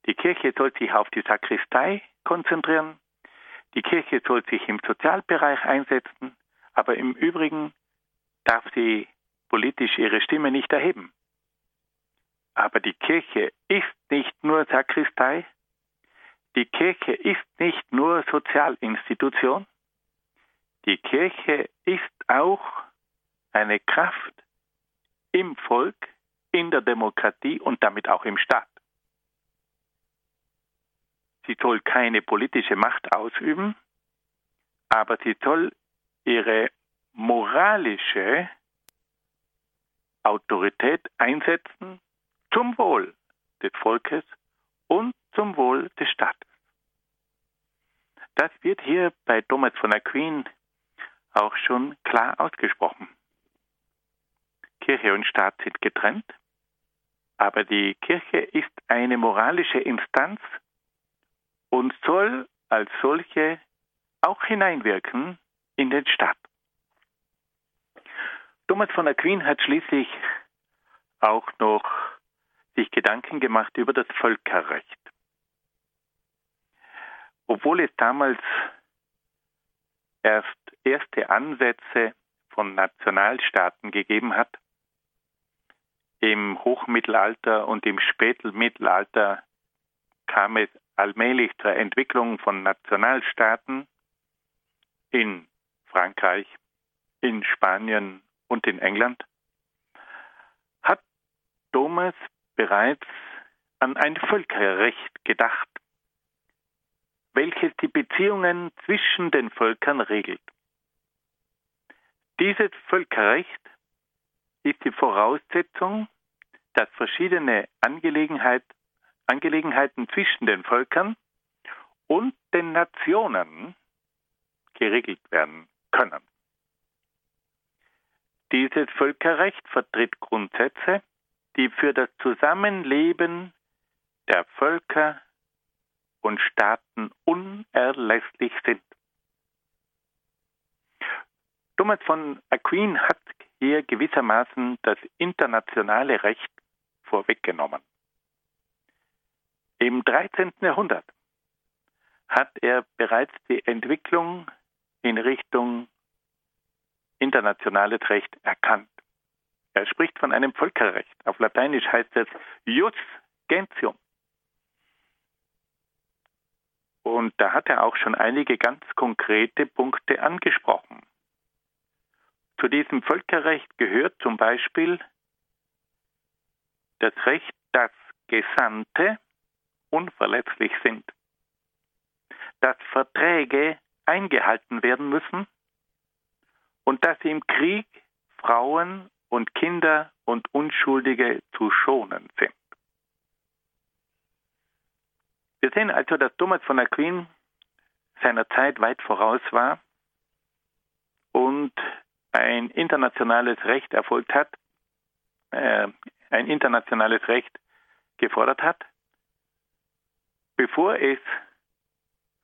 Die Kirche soll sich auf die Sakristei konzentrieren, die Kirche soll sich im Sozialbereich einsetzen, aber im Übrigen darf sie politisch ihre Stimme nicht erheben. Aber die Kirche ist nicht nur Sakristei, die Kirche ist nicht nur Sozialinstitution, die Kirche ist auch eine Kraft im Volk, in der Demokratie und damit auch im Staat. Sie soll keine politische Macht ausüben, aber sie soll ihre moralische Autorität einsetzen zum Wohl des Volkes und zum Wohl des Staates. Das wird hier bei Thomas von Aquin auch schon klar ausgesprochen. Kirche und Staat sind getrennt, aber die Kirche ist eine moralische Instanz und soll als solche auch hineinwirken in den Staat. Thomas von Aquin hat schließlich auch noch sich Gedanken gemacht über das Völkerrecht. Obwohl es damals erst erste Ansätze von Nationalstaaten gegeben hat, im Hochmittelalter und im Spätmittelalter kam es allmählich zur Entwicklung von Nationalstaaten in Frankreich, in Spanien und in England, hat Thomas bereits an ein Völkerrecht gedacht, welches die Beziehungen zwischen den Völkern regelt. Dieses Völkerrecht ist die Voraussetzung, dass verschiedene Angelegenheit, Angelegenheiten zwischen den Völkern und den Nationen geregelt werden können. Dieses Völkerrecht vertritt Grundsätze, die für das Zusammenleben der Völker und Staaten unerlässlich sind. Thomas von Aquin hat hier gewissermaßen das internationale Recht vorweggenommen. Im 13. Jahrhundert hat er bereits die Entwicklung in Richtung internationales Recht erkannt. Er spricht von einem Völkerrecht. Auf Lateinisch heißt es Jus Gentium. Und da hat er auch schon einige ganz konkrete Punkte angesprochen. Zu diesem Völkerrecht gehört zum Beispiel das Recht, dass Gesandte unverletzlich sind, dass Verträge eingehalten werden müssen und dass im Krieg Frauen und Kinder und Unschuldige zu schonen sind. Wir sehen also, dass Thomas von Aquin seiner Zeit weit voraus war und ein internationales Recht erfolgt hat, äh, ein internationales Recht gefordert hat, bevor es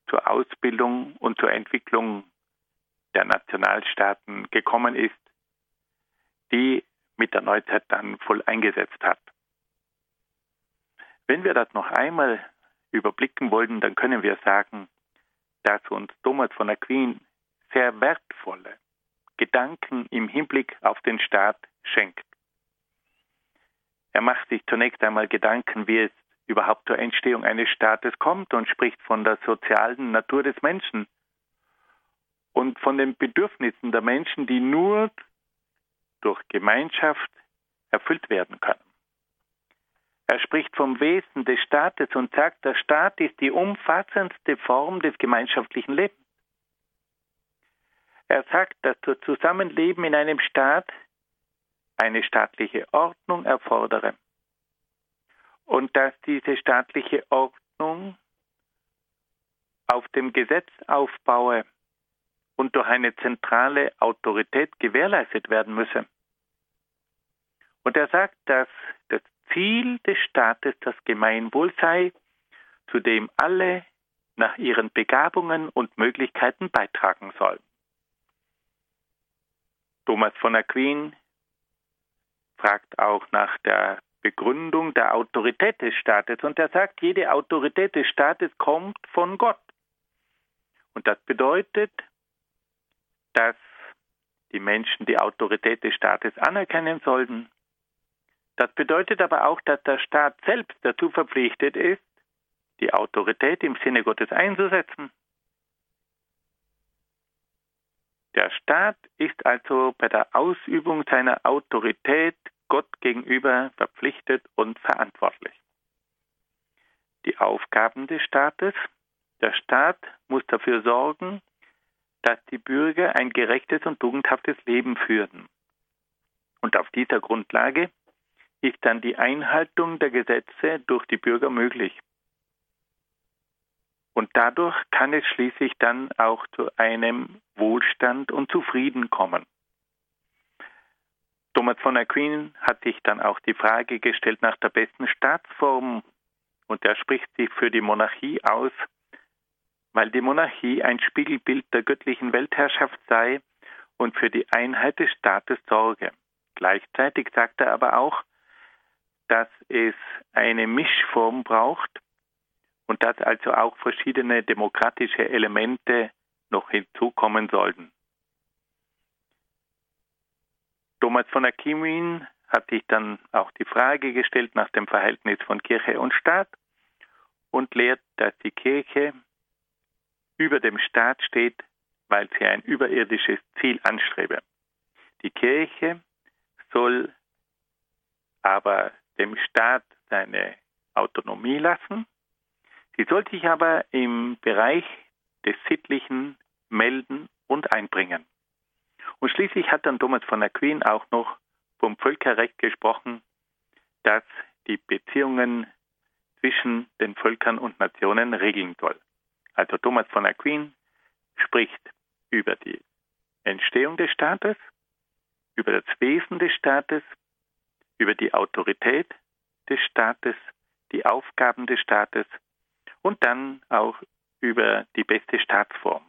zur Ausbildung und zur Entwicklung der Nationalstaaten gekommen ist, die mit der Neuzeit dann voll eingesetzt hat. Wenn wir das noch einmal überblicken wollen, dann können wir sagen, dass uns Thomas von Aquin sehr wertvolle Gedanken im Hinblick auf den Staat schenkt. Er macht sich zunächst einmal Gedanken, wie es überhaupt zur Entstehung eines Staates kommt und spricht von der sozialen Natur des Menschen und von den Bedürfnissen der Menschen, die nur durch Gemeinschaft erfüllt werden können. Er spricht vom Wesen des Staates und sagt, der Staat ist die umfassendste Form des gemeinschaftlichen Lebens. Er sagt, dass das Zusammenleben in einem Staat eine staatliche Ordnung erfordere und dass diese staatliche Ordnung auf dem Gesetz aufbaue und durch eine zentrale Autorität gewährleistet werden müsse. Und er sagt, dass das Ziel des Staates das Gemeinwohl sei, zu dem alle nach ihren Begabungen und Möglichkeiten beitragen sollen. Thomas von Aquin fragt auch nach der Begründung der Autorität des Staates und er sagt, jede Autorität des Staates kommt von Gott. Und das bedeutet, dass die Menschen die Autorität des Staates anerkennen sollten, Das bedeutet aber auch, dass der Staat selbst dazu verpflichtet ist, die Autorität im Sinne Gottes einzusetzen. Der Staat ist also bei der Ausübung seiner Autorität Gott gegenüber verpflichtet und verantwortlich. Die Aufgaben des Staates. Der Staat muss dafür sorgen, dass die Bürger ein gerechtes und tugendhaftes Leben führen. Und auf dieser Grundlage ist dann die Einhaltung der Gesetze durch die Bürger möglich. Und dadurch kann es schließlich dann auch zu einem Wohlstand und Zufrieden kommen. Thomas von Aquin hat sich dann auch die Frage gestellt nach der besten Staatsform und er spricht sich für die Monarchie aus, weil die Monarchie ein Spiegelbild der göttlichen Weltherrschaft sei und für die Einheit des Staates sorge. Gleichzeitig sagt er aber auch, dass es eine Mischform braucht und dass also auch verschiedene demokratische Elemente noch hinzukommen sollten. Thomas von Aquin hat sich dann auch die Frage gestellt nach dem Verhältnis von Kirche und Staat und lehrt, dass die Kirche über dem Staat steht, weil sie ein überirdisches Ziel anstrebe. Die Kirche soll aber dem Staat seine Autonomie lassen Sie soll sich aber im Bereich des Sittlichen melden und einbringen. Und schließlich hat dann Thomas von Aquin auch noch vom Völkerrecht gesprochen, das die Beziehungen zwischen den Völkern und Nationen regeln soll. Also Thomas von Aquin spricht über die Entstehung des Staates, über das Wesen des Staates, über die Autorität des Staates, die Aufgaben des Staates und dann auch über die beste Staatsform.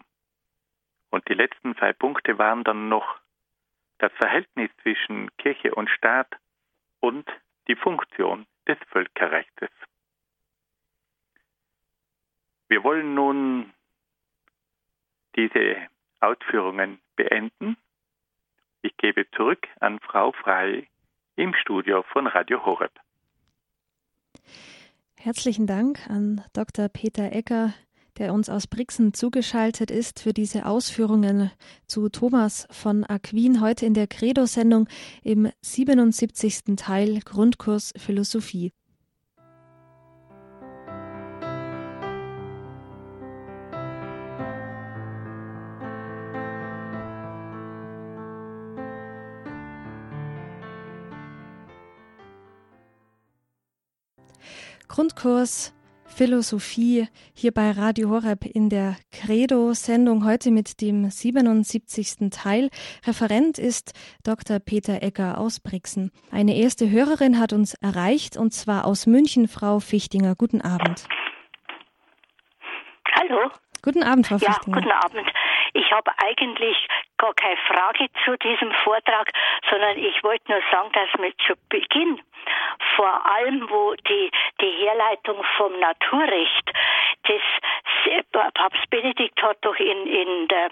Und die letzten zwei Punkte waren dann noch das Verhältnis zwischen Kirche und Staat und die Funktion des Völkerrechts. Wir wollen nun diese Ausführungen beenden. Ich gebe zurück an Frau Frei im Studio von Radio Horeb. Herzlichen Dank an Dr. Peter Ecker, der uns aus Brixen zugeschaltet ist für diese Ausführungen zu Thomas von Aquin heute in der Credo-Sendung im 77. Teil Grundkurs Philosophie. Grundkurs Philosophie hier bei Radio Horeb in der Credo-Sendung heute mit dem 77. Teil. Referent ist Dr. Peter Egger aus Brixen. Eine erste Hörerin hat uns erreicht und zwar aus München, Frau Fichtinger. Guten Abend. Hallo. Guten Abend, Frau ja, Fichtinger. Guten Abend. Ich habe eigentlich gar keine Frage zu diesem Vortrag, sondern ich wollte nur sagen, dass mit zu Beginn vor allem, wo die, die Herleitung vom Naturrecht, das Papst Benedikt hat doch in, in der,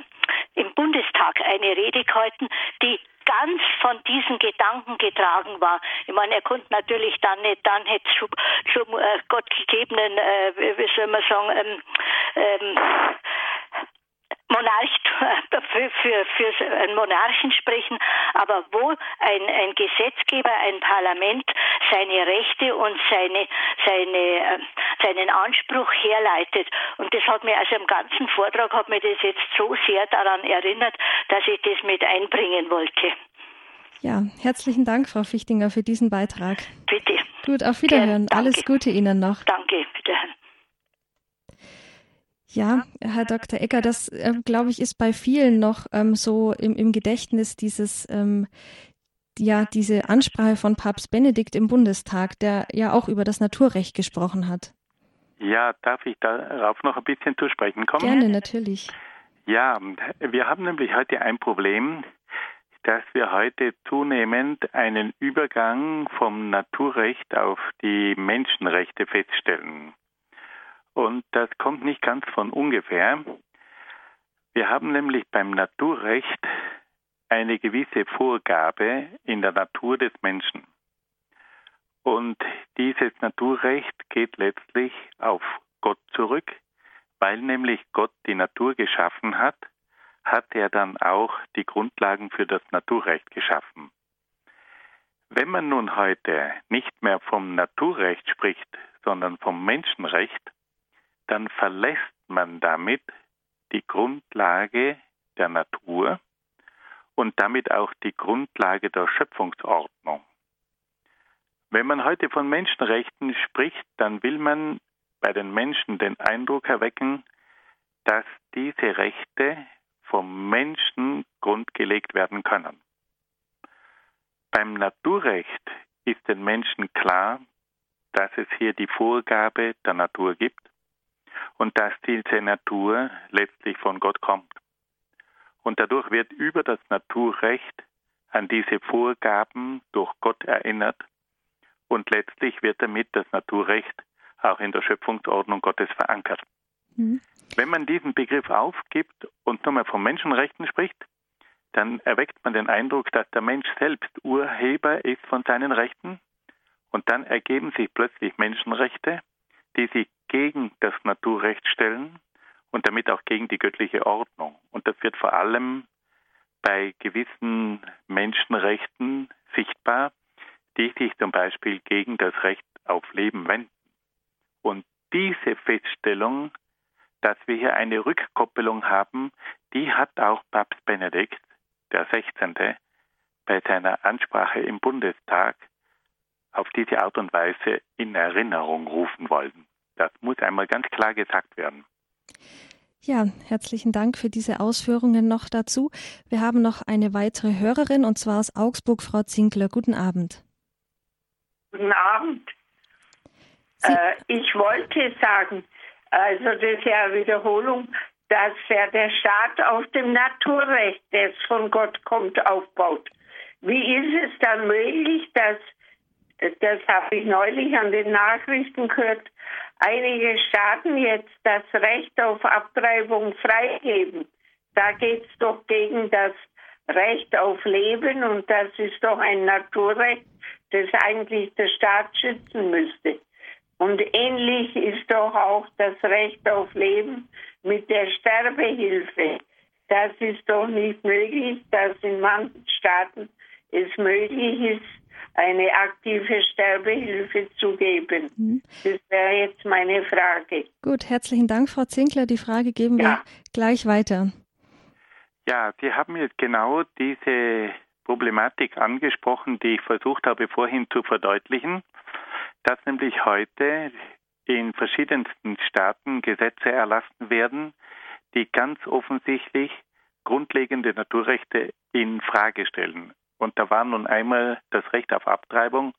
im Bundestag eine Rede gehalten, die ganz von diesen Gedanken getragen war. Ich meine, er konnte natürlich dann nicht, dann hätte es schon, schon äh, Gott gegebenen, äh, wie soll man sagen, ähm, ähm, Monarch (laughs) für, für, für einen Monarchen sprechen, aber wo ein, ein Gesetzgeber, ein Parlament seine Rechte und seine, seine, äh, seinen Anspruch herleitet. Und das hat mir, also im ganzen Vortrag hat mir das jetzt so sehr daran erinnert, dass ich das mit einbringen wollte. Ja, herzlichen Dank, Frau Fichtinger, für diesen Beitrag. Bitte. Gut, auf Wiederhören. Alles Gute Ihnen noch. Danke, wiederhören. Ja, Herr Dr. Ecker, das äh, glaube ich ist bei vielen noch ähm, so im, im Gedächtnis dieses ähm, ja diese Ansprache von Papst Benedikt im Bundestag, der ja auch über das Naturrecht gesprochen hat. Ja, darf ich darauf noch ein bisschen zu sprechen kommen? Gerne, natürlich. Ja, wir haben nämlich heute ein Problem, dass wir heute zunehmend einen Übergang vom Naturrecht auf die Menschenrechte feststellen. Und das kommt nicht ganz von ungefähr. Wir haben nämlich beim Naturrecht eine gewisse Vorgabe in der Natur des Menschen. Und dieses Naturrecht geht letztlich auf Gott zurück, weil nämlich Gott die Natur geschaffen hat, hat er dann auch die Grundlagen für das Naturrecht geschaffen. Wenn man nun heute nicht mehr vom Naturrecht spricht, sondern vom Menschenrecht, dann verlässt man damit die Grundlage der Natur und damit auch die Grundlage der Schöpfungsordnung. Wenn man heute von Menschenrechten spricht, dann will man bei den Menschen den Eindruck erwecken, dass diese Rechte vom Menschen grundgelegt werden können. Beim Naturrecht ist den Menschen klar, dass es hier die Vorgabe der Natur gibt und dass diese Natur letztlich von Gott kommt. Und dadurch wird über das Naturrecht an diese Vorgaben durch Gott erinnert und letztlich wird damit das Naturrecht auch in der Schöpfungsordnung Gottes verankert. Mhm. Wenn man diesen Begriff aufgibt und nur mal von Menschenrechten spricht, dann erweckt man den Eindruck, dass der Mensch selbst Urheber ist von seinen Rechten und dann ergeben sich plötzlich Menschenrechte, die sich gegen das Naturrecht stellen und damit auch gegen die göttliche Ordnung. Und das wird vor allem bei gewissen Menschenrechten sichtbar, die sich zum Beispiel gegen das Recht auf Leben wenden. Und diese Feststellung, dass wir hier eine Rückkoppelung haben, die hat auch Papst Benedikt, der 16., bei seiner Ansprache im Bundestag auf diese Art und Weise in Erinnerung rufen wollen. Das muss einmal ganz klar gesagt werden. Ja, herzlichen Dank für diese Ausführungen noch dazu. Wir haben noch eine weitere Hörerin und zwar aus Augsburg, Frau Zinkler. Guten Abend. Guten Abend. Äh, ich wollte sagen, also das ist ja eine Wiederholung, dass ja der Staat auf dem Naturrecht, das von Gott kommt, aufbaut. Wie ist es dann möglich, dass, das habe ich neulich an den Nachrichten gehört, einige Staaten jetzt das Recht auf Abtreibung freigeben? Da geht es doch gegen das Recht auf Leben und das ist doch ein Naturrecht, das eigentlich der Staat schützen müsste. Und ähnlich ist doch auch das Recht auf Leben mit der Sterbehilfe. Das ist doch nicht möglich, dass in manchen Staaten es möglich ist, eine aktive Sterbehilfe zu geben. Mhm. Das wäre jetzt meine Frage. Gut, herzlichen Dank, Frau Zinkler. Die Frage geben ja. wir gleich weiter. Ja, Sie haben jetzt genau diese Problematik angesprochen, die ich versucht habe vorhin zu verdeutlichen, dass nämlich heute in verschiedensten Staaten Gesetze erlassen werden, die ganz offensichtlich grundlegende Naturrechte in Frage stellen. Und da war nun einmal das Recht auf Abtreibung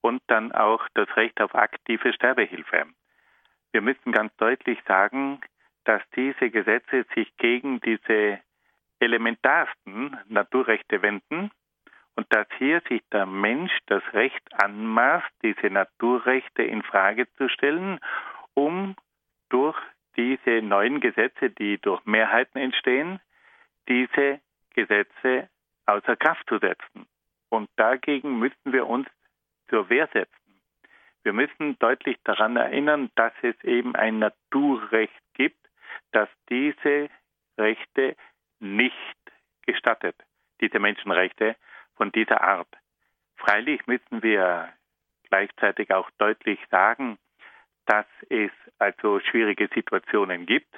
und dann auch das Recht auf aktive Sterbehilfe. Wir müssen ganz deutlich sagen, dass diese Gesetze sich gegen diese elementarsten Naturrechte wenden und dass hier sich der Mensch das Recht anmaßt, diese Naturrechte in Frage zu stellen, um durch diese neuen Gesetze, die durch Mehrheiten entstehen, diese Gesetze außer Kraft zu setzen. Und dagegen müssen wir uns zur Wehr setzen. Wir müssen deutlich daran erinnern, dass es eben ein Naturrecht gibt, das diese Rechte nicht gestattet, diese Menschenrechte von dieser Art. Freilich müssen wir gleichzeitig auch deutlich sagen, dass es also schwierige Situationen gibt,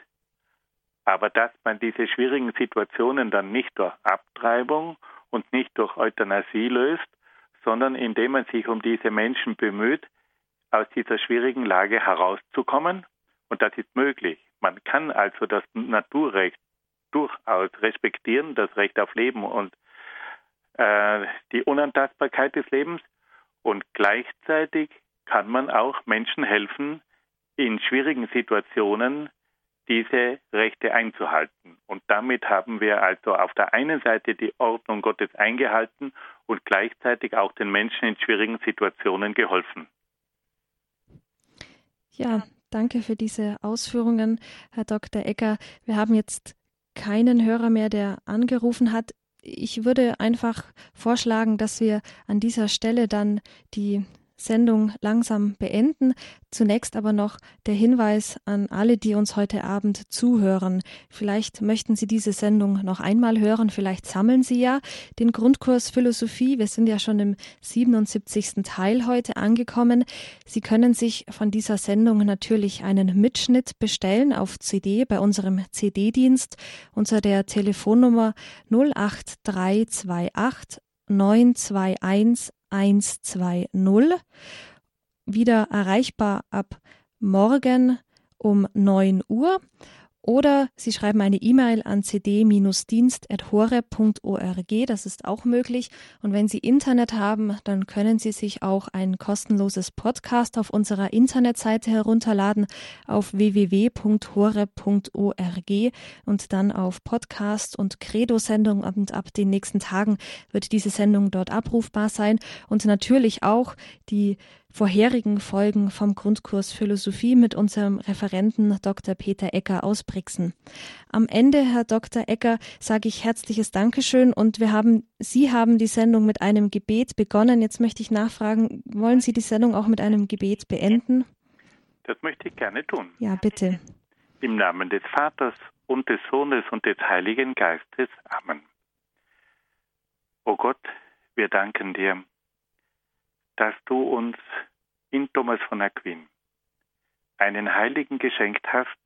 aber dass man diese schwierigen Situationen dann nicht durch Abtreibung und nicht durch Euthanasie löst, sondern indem man sich um diese Menschen bemüht, aus dieser schwierigen Lage herauszukommen. Und das ist möglich. Man kann also das Naturrecht durchaus respektieren, das Recht auf Leben und äh, die Unantastbarkeit des Lebens. Und gleichzeitig kann man auch Menschen helfen, in schwierigen Situationen diese Rechte einzuhalten. Und damit haben wir also auf der einen Seite die Ordnung Gottes eingehalten und gleichzeitig auch den Menschen in schwierigen Situationen geholfen. Ja, danke für diese Ausführungen, Herr Dr. Ecker. Wir haben jetzt keinen Hörer mehr, der angerufen hat. Ich würde einfach vorschlagen, dass wir an dieser Stelle dann die Sendung langsam beenden. Zunächst aber noch der Hinweis an alle, die uns heute Abend zuhören. Vielleicht möchten Sie diese Sendung noch einmal hören, vielleicht sammeln Sie ja den Grundkurs Philosophie. Wir sind ja schon im 77. Teil heute angekommen. Sie können sich von dieser Sendung natürlich einen Mitschnitt bestellen auf CD bei unserem CD-Dienst unter der Telefonnummer 08328 921 120. Wieder erreichbar ab morgen um 9 Uhr oder Sie schreiben eine E-Mail an cd-dienst.hore.org, das ist auch möglich. Und wenn Sie Internet haben, dann können Sie sich auch ein kostenloses Podcast auf unserer Internetseite herunterladen auf www.hore.org und dann auf Podcast und Credo-Sendung. Und ab den nächsten Tagen wird diese Sendung dort abrufbar sein. Und natürlich auch die vorherigen Folgen vom Grundkurs Philosophie mit unserem Referenten Dr. Peter Ecker aus Brixen. Am Ende, Herr Dr. Ecker, sage ich herzliches Dankeschön und wir haben, Sie haben die Sendung mit einem Gebet begonnen. Jetzt möchte ich nachfragen, wollen Sie die Sendung auch mit einem Gebet beenden? Das möchte ich gerne tun. Ja, bitte. Im Namen des Vaters und des Sohnes und des Heiligen Geistes. Amen. O Gott, wir danken dir dass du uns in Thomas von Aquin einen Heiligen geschenkt hast,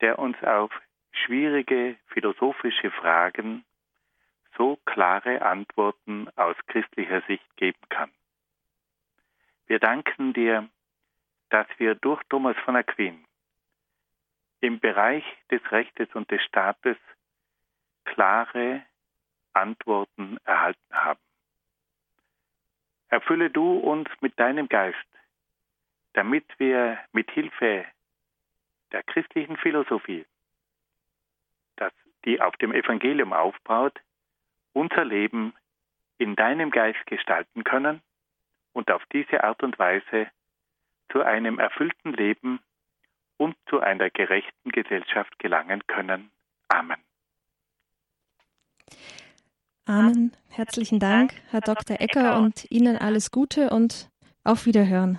der uns auf schwierige philosophische Fragen so klare Antworten aus christlicher Sicht geben kann. Wir danken dir, dass wir durch Thomas von Aquin im Bereich des Rechtes und des Staates klare Antworten erhalten haben. Erfülle du uns mit deinem Geist, damit wir mit Hilfe der christlichen Philosophie, das, die auf dem Evangelium aufbaut, unser Leben in deinem Geist gestalten können und auf diese Art und Weise zu einem erfüllten Leben und zu einer gerechten Gesellschaft gelangen können. Amen. Amen. Herzlichen Dank, Herr Dr. Ecker, und Ihnen alles Gute und auf Wiederhören.